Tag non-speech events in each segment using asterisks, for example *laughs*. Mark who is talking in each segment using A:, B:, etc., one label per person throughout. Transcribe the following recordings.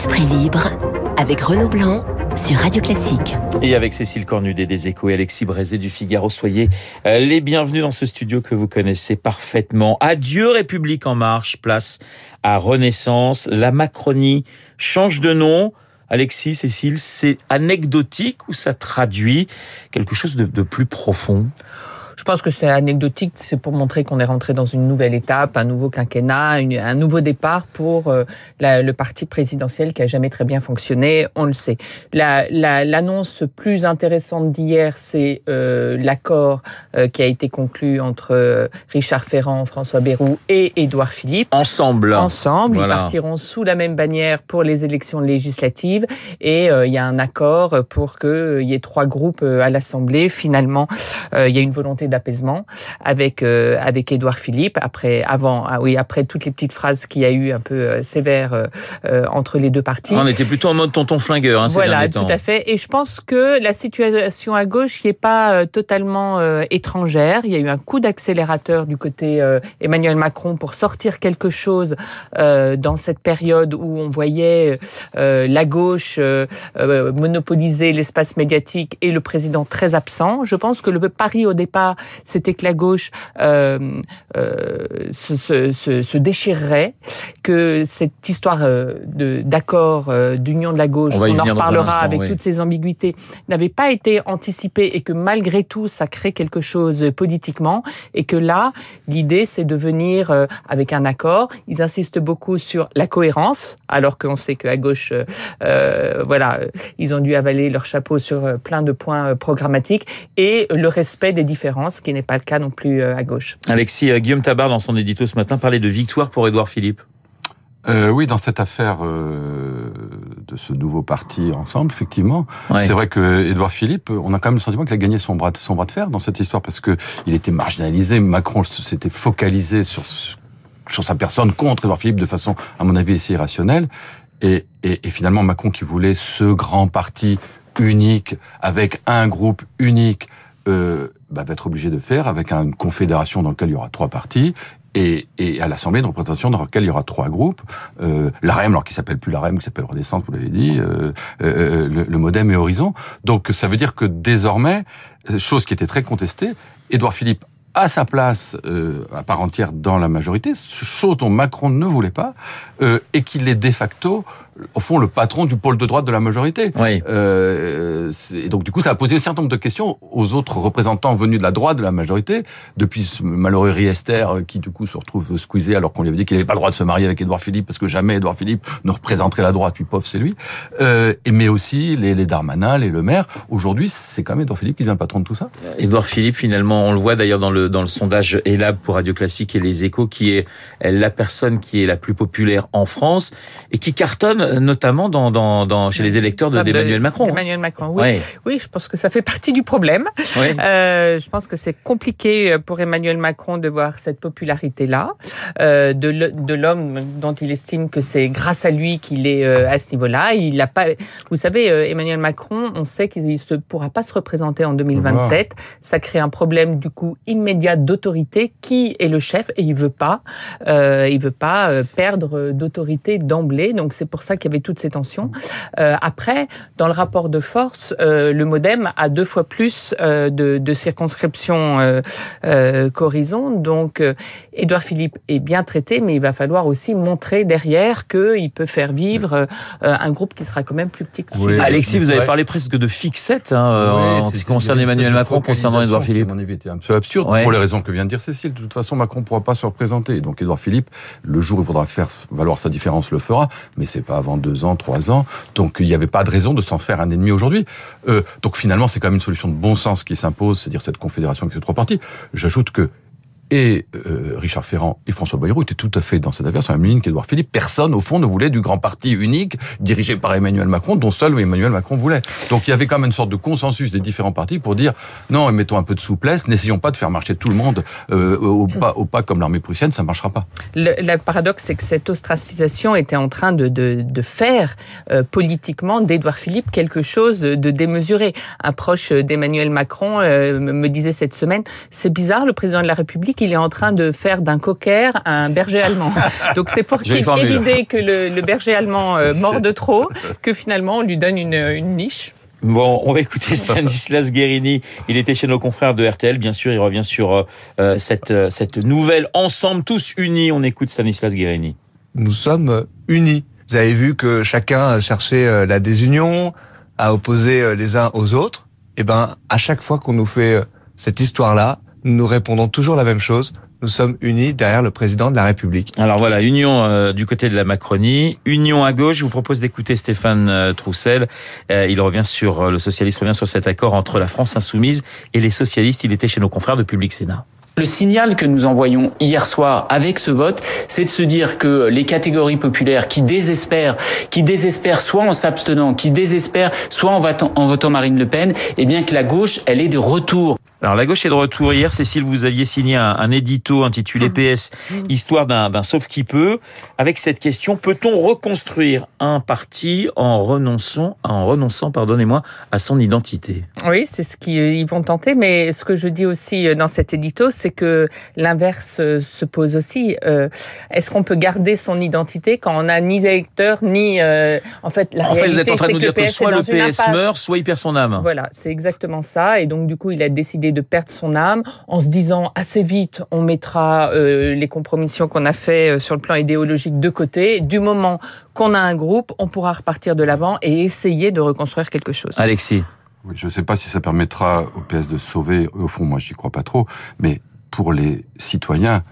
A: Esprit libre avec Renaud Blanc sur Radio Classique.
B: Et avec Cécile Cornudet des Échos et Alexis Brézé du Figaro, soyez euh, les bienvenus dans ce studio que vous connaissez parfaitement. Adieu République en marche, place à Renaissance. La Macronie change de nom. Alexis, Cécile, c'est anecdotique ou ça traduit quelque chose de, de plus profond?
C: Je pense que c'est anecdotique, c'est pour montrer qu'on est rentré dans une nouvelle étape, un nouveau quinquennat, un nouveau départ pour euh, la, le parti présidentiel qui a jamais très bien fonctionné, on le sait. L'annonce la, plus intéressante d'hier, c'est euh, l'accord euh, qui a été conclu entre Richard Ferrand, François Bayrou et Édouard Philippe.
B: Ensemble.
C: Ensemble, voilà. ils partiront sous la même bannière pour les élections législatives et il y a un accord pour qu'il y ait trois groupes à l'Assemblée. Finalement, il y a une volonté d'apaisement avec euh, avec Édouard Philippe après avant ah oui après toutes les petites phrases qu'il y a eu un peu euh, sévères euh, entre les deux parties.
B: On était plutôt en mode tonton flingueur. Hein,
C: voilà, tout à fait. Et je pense que la situation à gauche n'est pas totalement étrangère. Il y a eu un coup d'accélérateur du côté Emmanuel Macron pour sortir quelque chose dans cette période où on voyait la gauche monopoliser l'espace médiatique et le président très absent. Je pense que le pari au départ c'était que la gauche euh, euh, se, se, se, déchirerait, que cette histoire euh, d'accord d'union de la gauche, on,
B: on
C: en reparlera
B: instant,
C: avec
B: oui.
C: toutes ces ambiguïtés, n'avait pas été anticipée et que malgré tout, ça crée quelque chose politiquement et que là, l'idée, c'est de venir euh, avec un accord. Ils insistent beaucoup sur la cohérence, alors qu'on sait qu'à gauche, euh, voilà, ils ont dû avaler leur chapeau sur plein de points programmatiques et le respect des différences ce qui n'est pas le cas non plus euh, à gauche.
B: Alexis, euh, Guillaume Tabar, dans son édito ce matin, parlait de victoire pour Édouard Philippe.
D: Euh, oui, dans cette affaire euh, de ce nouveau parti ensemble, effectivement, ouais. c'est vrai que Édouard Philippe, on a quand même le sentiment qu'il a gagné son bras, de, son bras de fer dans cette histoire parce que il était marginalisé. Macron s'était focalisé sur sur sa personne contre Édouard Philippe de façon, à mon avis, assez irrationnelle. Et, et, et finalement, Macron qui voulait ce grand parti unique avec un groupe unique. Euh, bah, va être obligé de faire avec une confédération dans laquelle il y aura trois partis et, et, à l'Assemblée de représentation dans laquelle il y aura trois groupes, euh, l'AREM, alors qui s'appelle plus l'AREM, qui s'appelle Renaissance, vous l'avez dit, euh, euh, le, le, Modem et Horizon. Donc ça veut dire que désormais, chose qui était très contestée, Édouard Philippe a sa place euh, à part entière dans la majorité, chose dont Macron ne voulait pas, euh, et qu'il est de facto, au fond, le patron du pôle de droite de la majorité.
B: Oui.
D: Euh, et donc, du coup, ça a posé un certain nombre de questions aux autres représentants venus de la droite de la majorité, depuis ce malheureux Riester, qui du coup se retrouve squeezé alors qu'on lui avait dit qu'il n'avait pas le droit de se marier avec Édouard Philippe, parce que jamais Édouard Philippe ne représenterait la droite, puis pauvre, c'est lui. Euh, et, mais aussi les, les Darmanin, les Le Maire. Aujourd'hui, c'est quand même Édouard Philippe qui devient le patron de tout ça.
B: Édouard Philippe, finalement, on le voit d'ailleurs dans le dans le sondage Elab pour Radio Classique et Les Échos, qui est la personne qui est la plus populaire en France et qui cartonne notamment dans, dans, dans chez les électeurs d'Emmanuel Macron.
C: Emmanuel Macron, oui. Ouais. Oui, je pense que ça fait partie du problème. Ouais. Euh, je pense que c'est compliqué pour Emmanuel Macron de voir cette popularité-là, euh, de l'homme dont il estime que c'est grâce à lui qu'il est euh, à ce niveau-là. Il a pas, vous savez, euh, Emmanuel Macron, on sait qu'il ne pourra pas se représenter en 2027. Wow. Ça crée un problème du coup immédiat d'autorité. Qui est le chef? Et il veut pas, euh, il veut pas perdre d'autorité d'emblée. Donc c'est pour ça qu'il y avait toutes ces tensions. Euh, après, dans le rapport de force, euh, le MoDem a deux fois plus euh, de, de, circonscriptions qu'Horizon. Donc, Édouard Philippe est bien traité, mais il va falloir aussi montrer derrière qu'il peut faire vivre un groupe qui sera quand même plus petit que
B: oui, Alexis, vous avez parlé presque de fixette hein, oui, en ce qui concerne Emmanuel Macron concernant Édouard Philippe.
D: Était un peu absurde ouais. pour les raisons que vient de dire Cécile. De toute façon, Macron ne pourra pas se représenter. Donc, Édouard Philippe, le jour où il faudra faire valoir sa différence, le fera. Mais c'est pas avant deux ans, trois ans. Donc il n'y avait pas de raison de s'en faire un ennemi aujourd'hui. Euh, donc finalement, c'est quand même une solution de bon sens qui s'impose, c'est-à-dire cette confédération avec ces trois partis. J'ajoute que et euh, Richard Ferrand et François Bayrou étaient tout à fait dans cette affaire sur la même ligne qu'Édouard Philippe. Personne, au fond, ne voulait du grand parti unique dirigé par Emmanuel Macron, dont seul Emmanuel Macron voulait. Donc il y avait quand même une sorte de consensus des différents partis pour dire non, mettons un peu de souplesse, n'essayons pas de faire marcher tout le monde euh, au, pas, au pas comme l'armée prussienne, ça ne marchera pas.
C: Le, le paradoxe, c'est que cette ostracisation était en train de, de, de faire euh, politiquement d'Édouard Philippe quelque chose de démesuré. Un proche d'Emmanuel Macron euh, me disait cette semaine, c'est bizarre, le président de la République qu'il est en train de faire d'un cocker un berger allemand. *laughs* Donc c'est pour éviter que le, berger allemand euh, *laughs* morde trop *laughs* que finalement on lui donne une, une niche.
B: Bon, on va écouter Stanislas Guérini. Il était chez nos confrères de RTL. Bien sûr, il revient sur euh, euh, cette, euh, cette nouvelle Ensemble, tous unis. On écoute Stanislas Guérini.
E: Nous sommes unis. Vous avez vu que chacun cherchait la désunion, à opposer les uns aux autres. Et eh ben, à chaque fois qu'on nous fait cette histoire-là, nous répondons toujours la même chose nous sommes unis derrière le président de la République.
B: Alors voilà, union euh, du côté de la Macronie, union à gauche. Je vous propose d'écouter Stéphane euh, Troussel. Euh, il revient sur le socialiste revient sur cet accord entre la France insoumise et les socialistes. Il était chez nos confrères de Public Sénat.
F: Le signal que nous envoyons hier soir avec ce vote, c'est de se dire que les catégories populaires qui désespèrent, qui désespèrent soit en s'abstenant, qui désespèrent soit en votant, en votant Marine Le Pen, eh bien que la gauche, elle est de retour.
B: Alors la gauche est de retour. Hier, Cécile, vous aviez signé un, édito intitulé mmh. PS, histoire d'un sauf qui peut. Avec cette question, peut-on reconstruire un parti en renonçant, en renonçant, pardonnez-moi, à son identité?
C: Oui, c'est ce qu'ils vont tenter. Mais ce que je dis aussi euh, dans cet édito, c'est que l'inverse euh, se pose aussi. Euh, est-ce qu'on peut garder son identité quand on n'a ni électeur ni en fait
B: la En fait, vous êtes en train de nous dire que soit le PS meurt, soit il perd son âme.
C: Voilà, c'est exactement ça. Et donc du coup, il a décidé de perdre son âme en se disant assez vite on mettra euh, les compromissions qu'on a fait euh, sur le plan idéologique de côté. Du moment qu'on a un groupe, on pourra repartir de l'avant et essayer de reconstruire quelque chose.
B: Alexis.
D: Oui, je ne sais pas si ça permettra au PS de sauver. Au fond, moi, j'y crois pas trop. Mais pour les citoyens,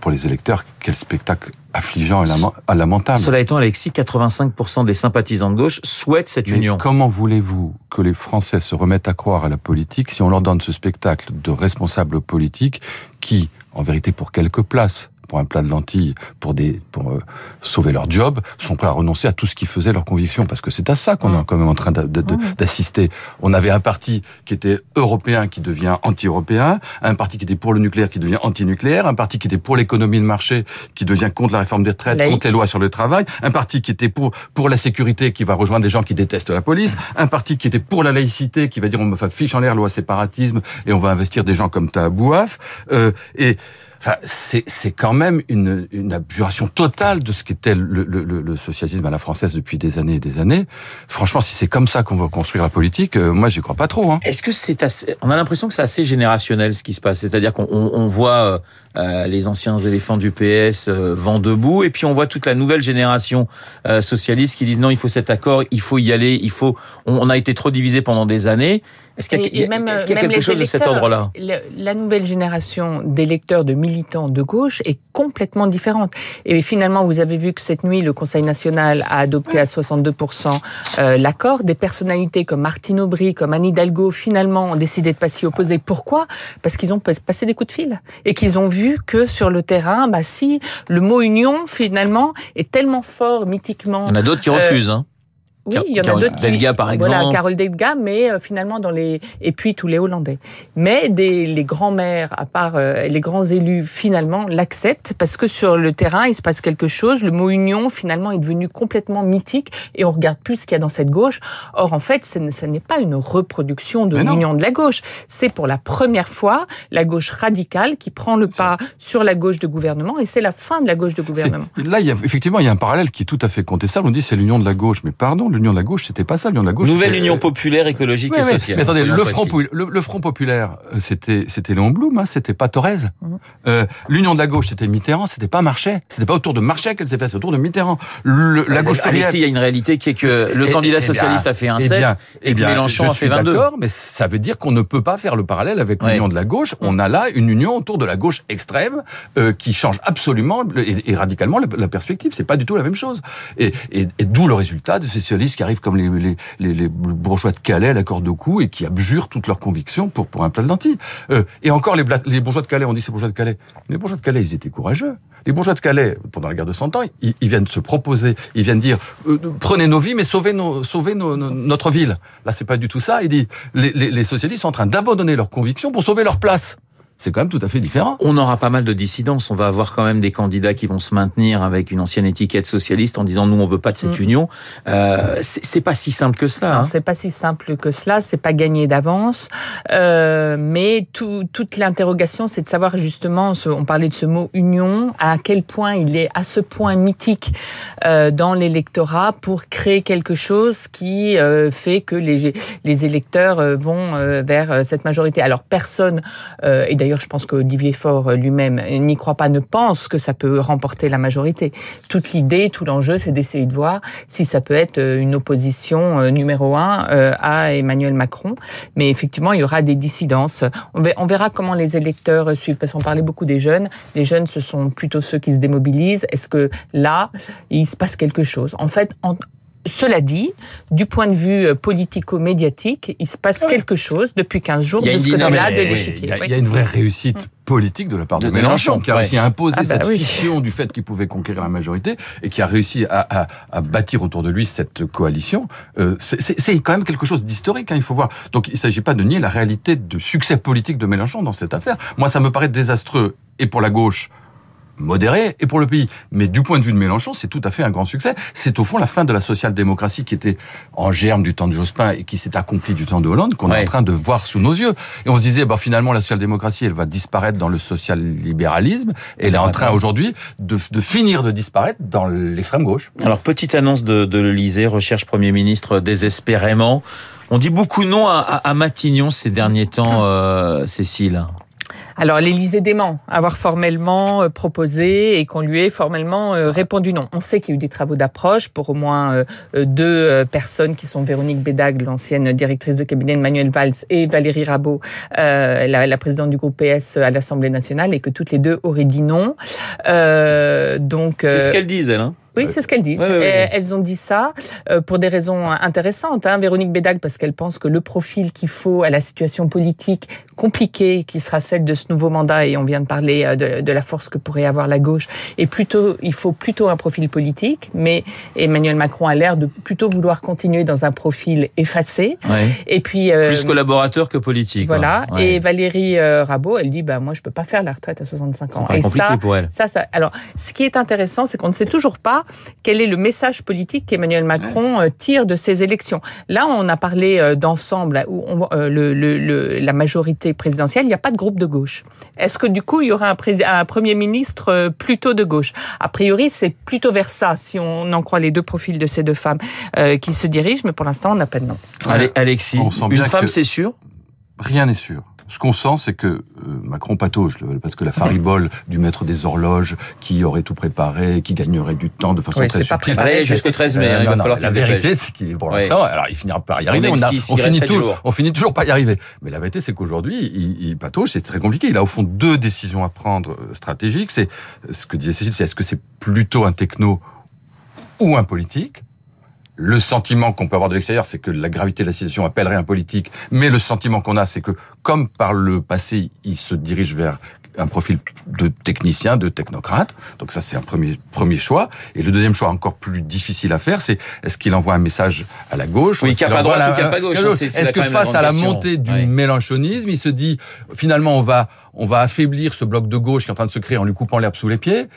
D: pour les électeurs, quel spectacle affligeant et lamentable.
B: Cela étant, Alexis, 85% des sympathisants de gauche souhaitent cette union.
D: Comment voulez-vous que les Français se remettent à croire à la politique si on leur donne ce spectacle de responsables politiques qui, en vérité, pour quelques places, pour un plat de lentilles, pour des pour euh, sauver leur job, sont prêts à renoncer à tout ce qui faisait leur conviction, parce que c'est à ça qu'on est quand même en train d'assister. On avait un parti qui était européen qui devient anti-européen, un parti qui était pour le nucléaire qui devient anti-nucléaire, un parti qui était pour l'économie de marché qui devient contre la réforme des retraites, contre les lois sur le travail, un parti qui était pour pour la sécurité qui va rejoindre des gens qui détestent la police, un parti qui était pour la laïcité qui va dire on me fiche en l'air loi séparatisme et on va investir des gens comme Tabouaf euh, et Enfin, c'est quand même une, une abjuration totale de ce qu'était le, le, le, socialisme à la française depuis des années et des années. Franchement, si c'est comme ça qu'on va construire la politique, euh, moi, j'y crois pas trop. Hein.
B: Est-ce que c'est assez... On a l'impression que c'est assez générationnel ce qui se passe. C'est-à-dire qu'on on voit euh, euh, les anciens éléphants du PS vent debout, et puis on voit toute la nouvelle génération socialiste qui disent non, il faut cet accord, il faut y aller, il faut. On, a été trop divisé pendant des années. Est-ce qu'il y a, est y a quelque chose de cet ordre-là?
C: La nouvelle génération d'électeurs de militants de gauche est complètement différente. Et finalement, vous avez vu que cette nuit, le Conseil national a adopté à 62% euh, l'accord. Des personnalités comme Martine Aubry, comme Anne Hidalgo, finalement, ont décidé de pas s'y opposer. Pourquoi? Parce qu'ils ont passé des coups de fil et qu'ils ont vu que sur le terrain, bah si le mot union finalement est tellement fort mythiquement.
B: Il y en a d'autres qui refusent. Hein.
C: Oui, il y en a d'autres.
B: Delga, par exemple.
C: Voilà, Carole Delga, mais euh, finalement dans les et puis tous les Hollandais. Mais des les grands maires, à part euh, les grands élus, finalement l'acceptent parce que sur le terrain il se passe quelque chose. Le mot union finalement est devenu complètement mythique et on regarde plus ce qu'il y a dans cette gauche. Or en fait, ce n'est pas une reproduction de l'union de la gauche. C'est pour la première fois la gauche radicale qui prend le pas sur la gauche de gouvernement et c'est la fin de la gauche de gouvernement.
D: Là, il y a effectivement il y a un parallèle qui est tout à fait contestable. On dit c'est l'union de la gauche, mais pardon l'union de la gauche, c'était pas ça. L'union de la gauche.
B: Nouvelle Union populaire, écologique et sociale.
D: Mais attendez, le front, le, front, populaire, euh, c'était c'était Léon Blum, hein, c'était pas Thorez. Mhm. Euh, L'Union de la gauche, c'était Mitterrand, c'était pas Marchais. C'était pas autour de Marchais qu'elle s'est fait, c'est autour de Mitterrand.
B: Le, la gauche Alexis, il y a une réalité qui est que le candidat socialiste a fait un 7 et, bien, Mélenchon a fait 22. D'accord,
D: mais ça veut dire qu'on ne peut pas faire le parallèle avec l'Union de la gauche. On a là une union autour de la gauche extrême euh, qui change absolument et, radicalement la, perspective. C'est pas du tout la même chose. Et, et d'où le résultat de ces qui arrivent comme les, les, les, bourgeois de Calais à la corde au cou et qui abjurent toutes leurs convictions pour, pour un plat de. Euh, et encore, les, les bourgeois de Calais, on dit ces bourgeois de Calais. Les bourgeois de Calais, ils étaient courageux. Les bourgeois de Calais, pendant la guerre de Cent Ans, ils, viennent se proposer, ils viennent dire euh, prenez nos vies, mais sauvez, nos, sauvez nos, notre ville. Là, c'est pas du tout ça. Il dit les, les, les socialistes sont en train d'abandonner leurs convictions pour sauver leur place. C'est quand même tout à fait différent.
B: On aura pas mal de dissidence. On va avoir quand même des candidats qui vont se maintenir avec une ancienne étiquette socialiste en disant nous on veut pas de cette mm. union. Euh, c'est pas si simple que cela.
C: Hein. C'est pas si simple que cela. C'est pas gagné d'avance. Euh, mais tout, toute l'interrogation, c'est de savoir justement. On parlait de ce mot union. À quel point il est à ce point mythique euh, dans l'électorat pour créer quelque chose qui euh, fait que les, les électeurs euh, vont euh, vers cette majorité. Alors personne et d'ailleurs D'ailleurs, je pense qu'Olivier Faure lui-même n'y croit pas, ne pense que ça peut remporter la majorité. Toute l'idée, tout l'enjeu, c'est d'essayer de voir si ça peut être euh, une opposition euh, numéro un euh, à Emmanuel Macron. Mais effectivement, il y aura des dissidences. On verra comment les électeurs suivent, parce qu'on parlait beaucoup des jeunes. Les jeunes, ce sont plutôt ceux qui se démobilisent. Est-ce que là, il se passe quelque chose? En fait, cela dit, du point de vue euh, politico-médiatique, il se passe quelque chose depuis 15 jours de ce côté-là de l'échiquier.
D: Il y, a une vraie réussite politique de la part de, Mélenchon, qui a réussi à imposer ah bah cette fiction du fait qu'il pouvait conquérir la majorité et qui a réussi à, bâtir autour de lui cette coalition. Euh, c'est quand même quelque chose d'historique, hein, il faut voir. Donc il ne s'agit pas de nier la réalité de succès politique de Mélenchon dans cette affaire. Moi, ça me paraît désastreux, et pour la gauche, modéré et pour le pays. Mais du point de vue de Mélenchon, c'est tout à fait un grand succès. C'est au fond la fin de la social-démocratie qui était en germe du temps de Jospin et qui s'est accomplie du temps de Hollande qu'on est en train de voir sous nos yeux. Et on se disait, bah, finalement, la social-démocratie, elle va disparaître dans le social-libéralisme et elle est en train aujourd'hui de, de, finir de disparaître dans l'extrême gauche.
B: Alors, petite annonce de, de l'Elysée, recherche Premier ministre désespérément. On dit beaucoup non à, à Matignon ces derniers temps, euh, Cécile.
C: Alors l'Élysée dément avoir formellement euh, proposé et qu'on lui ait formellement euh, répondu non. On sait qu'il y a eu des travaux d'approche pour au moins euh, deux personnes qui sont Véronique Bédag, l'ancienne directrice de cabinet de Manuel Valls, et Valérie Rabault, la, la, présidente du groupe PS à l'Assemblée nationale, et que toutes les deux auraient dit non.
B: donc c'est ce qu'elles disent, elles. Hein
C: oui, c'est ce qu'elles disent. Elles ont dit ça euh, pour des raisons intéressantes. Hein. Véronique Bédag, parce qu'elle pense que le profil qu'il faut à la situation politique compliquée qui sera celle de ce nouveau mandat, et on vient de parler euh, de, de la force que pourrait avoir la gauche, et plutôt, il faut plutôt un profil politique, mais Emmanuel Macron a l'air de plutôt vouloir continuer dans un profil effacé.
B: Et puis euh, plus collaborateur que politique.
C: Voilà. Et Valérie Rabault, elle dit bah moi je peux pas faire la retraite à 65 ans.
B: C'est compliqué pour elle.
C: Ça, ça. Alors, ce qui est intéressant, c'est qu'on ne sait toujours pas quel est le message politique qu'Emmanuel Macron euh, tire de ces élections. Là, on a parlé euh, d'ensemble, où on voit euh, le, le, la majorité présidentielle, il n'y a pas de groupe de gauche. Est-ce que du coup, il y aura un, un Premier ministre plutôt de gauche? A priori, c'est plutôt vers ça, si on en croit les deux profils de ces deux femmes qui se dirigent, mais pour l'instant, on n'a pas de nom.
B: Allez, Alexis, une femme, c'est sûr?
D: Rien n'est sûr. Ce qu'on sent, c'est que euh, Macron patauge, parce que la faribole du maître des horloges, qui aurait tout préparé, qui gagnerait du temps de façon très
B: subtile. Pas préparé jusqu'au 13 mai. Hein, il va falloir
D: la vérité, c'est qu'il, pour l'instant, alors il finira par y arriver. On, on, finit toujours, on finit toujours par y arriver. Mais la vérité, c'est qu'aujourd'hui, il, il patauge, c'est très compliqué. Il a au fond deux décisions à prendre euh, stratégiques. C'est ce que disait Cécile, c'est est-ce que c'est plutôt un techno ou un politique? Le sentiment qu'on peut avoir de l'extérieur, c'est que la gravité de la situation appellerait un politique, mais le sentiment qu'on a, c'est que comme par le passé, il se dirige vers un profil de technicien, de technocrate. Donc ça, c'est un premier premier choix. Et le deuxième choix, encore plus difficile à faire, c'est est-ce qu'il envoie un message à la gauche
B: Oui, cap à droite ou cap à gauche. Hein,
D: est-ce que face à la montée du mélanchonisme, il se dit finalement on va on va affaiblir ce bloc de gauche qui est en train de se créer en lui coupant l'herbe sous les pieds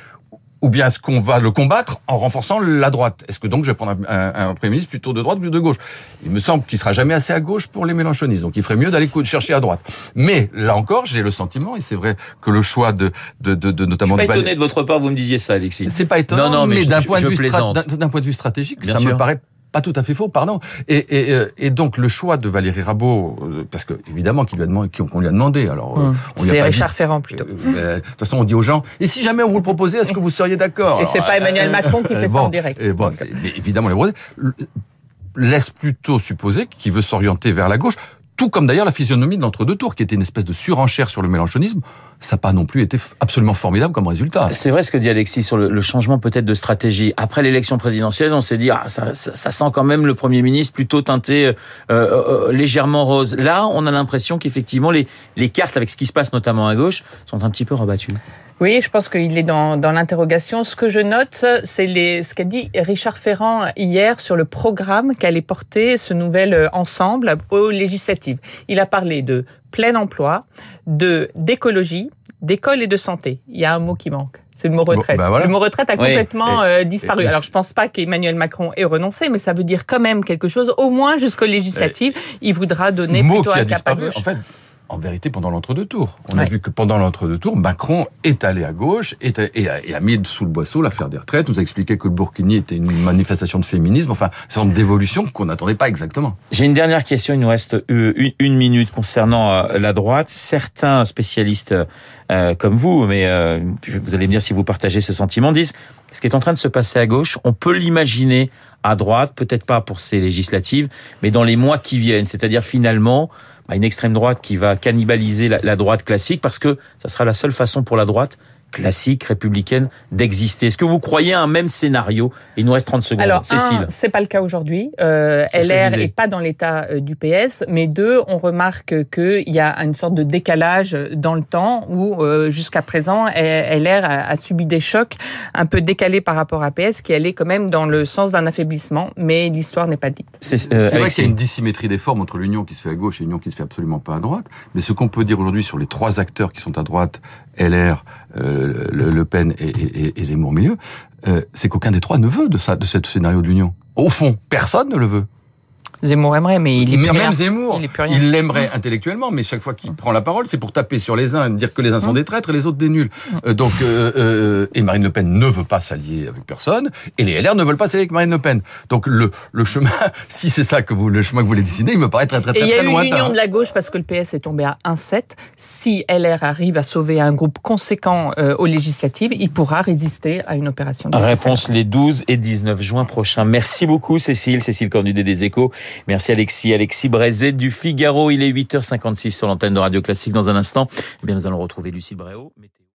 D: ou bien est-ce qu'on va le combattre en renforçant la droite? Est-ce que donc je vais prendre un, un, Premier ministre plutôt de droite ou de gauche? Il me semble qu'il sera jamais assez à gauche pour les mélanchonistes, donc il ferait mieux d'aller chercher à droite. Mais là encore, j'ai le sentiment, et c'est vrai que le choix de, de, de, de notamment...
B: Je suis pas étonné de votre part, vous me disiez ça, Alexis.
D: C'est pas étonnant, non, non, mais, d'un point, d'un point de vue stratégique, ça me paraît pas tout à fait faux, pardon. Et, et, euh, et, donc le choix de Valérie Rabault, euh, parce que évidemment qu'il lui a demandé, qu'on lui a demandé. Alors,
C: euh, hum. c'est Richard Ferrand plutôt.
D: de toute façon, on dit aux gens et si jamais on vous le proposait, est-ce que vous seriez d'accord?
C: Et c'est pas Emmanuel Macron qui fait ça en direct.
D: Et bon, évidemment, les laisse plutôt supposer qu'il veut s'orienter vers la gauche tout comme d'ailleurs la physionomie de l'entre-deux tours, qui était une espèce de surenchère sur le mélanchonisme, ça n'a pas non plus été absolument formidable comme résultat.
B: C'est vrai ce que dit Alexis sur le, changement peut-être de stratégie. Après l'élection présidentielle, on s'est dit, ah, ça, sent quand même le Premier ministre plutôt teinté euh, euh, euh, légèrement rose. Là, on a l'impression qu'effectivement, les, les cartes, avec ce qui se passe notamment à gauche, sont un petit peu rebattues.
C: Oui, je pense qu'il est dans, dans l'interrogation. Ce que je note, c'est les, ce qu'a dit Richard Ferrand hier sur le programme qu'allait porter ce nouvel euh, ensemble aux législatives. Il a parlé de plein emploi, de d'écologie, d'école et de santé. Il y a un mot qui manque. C'est le mot retraite.
D: Bon, bah voilà.
C: Le mot retraite a complètement euh, disparu. Alors, je pense pas qu'Emmanuel Macron ait renoncé, mais ça veut dire quand même quelque chose. Au moins jusqu'aux législatives, il voudra donner
D: mot
C: plutôt
D: qui
C: un
D: a disparu,
C: gauche.
D: en fait, en vérité, pendant l'entre-deux tours. On a vu que pendant l'entre-deux tours, Macron est allé à gauche et, a, et a mis sous le boisseau l'affaire des retraites. Nous a expliqué que le Burkini était une manifestation de féminisme. Enfin, une sorte d'évolution qu'on n'attendait pas exactement.
B: J'ai une dernière question, il nous reste euh, une, minute concernant euh, la droite. Certains spécialistes euh, comme vous, mais euh, vous allez me dire si vous partagez ce sentiment, disent ce qui est en train de se passer à gauche, on peut l'imaginer à droite, peut-être pas pour ces législatives, mais dans les mois qui viennent. C'est-à-dire finalement bah, une extrême droite qui va cannibaliser la droite classique parce que ça sera la seule façon pour la droite classique, républicaine, d'exister. Est-ce que vous croyez à un même scénario? Il nous reste 30 secondes.
C: Alors,
B: Cécile.
C: c'est pas le cas aujourd'hui. Euh, LR
B: disais.
C: est pas dans l'état euh, du PS, mais deux, on remarque qu'il y a une sorte de décalage dans le temps où euh, jusqu'à présent, LR a, a subi des chocs un peu décalés par rapport à PS, qui allait quand même dans le sens d'un affaiblissement, mais l'histoire n'est pas dite.
B: C'est euh,
D: vrai qu'il y a une dissymétrie des formes entre l'union qui se fait à gauche et l'union qui se fait absolument pas à droite. Mais ce qu'on peut dire aujourd'hui sur les trois acteurs qui sont à droite, LR, euh, le, Pen et, et- Zemmour au milieu, euh, c'est qu'aucun des trois ne veut de ça, de ce scénario d'union. Au fond, personne ne le veut.
C: Zemmour aimerait, mais il est
D: Mais
C: plus
D: même
C: rien.
D: Zemmour,
C: Il est plus rien.
D: il l'aimerait intellectuellement, mais chaque fois qu'il prend la parole, c'est pour taper sur les uns, dire que les uns sont des traîtres et les autres des nuls. Euh, donc, euh, euh, et Marine Le Pen ne veut pas s'allier avec personne, et les LR ne veulent pas s'allier avec Marine Le Pen. Donc le, le chemin, *laughs* si c'est ça que vous, le chemin que vous voulez dessiner, il me paraît très très
C: Et
D: très,
C: il y a
D: très
C: eu
D: lointain.
C: l'union de la gauche parce que le PS est tombé à 1,7. Si LR arrive à sauver un groupe conséquent euh, aux législatives, il pourra résister à une opération de
B: Réponse les 12 et 19 juin prochains. Merci beaucoup Cécile, Cécile Cornudet des Échos. Merci Alexis, Alexis Brézet du Figaro. Il est 8h56 sur l'antenne de Radio Classique. Dans un instant, eh bien, nous allons retrouver Lucille Bréau.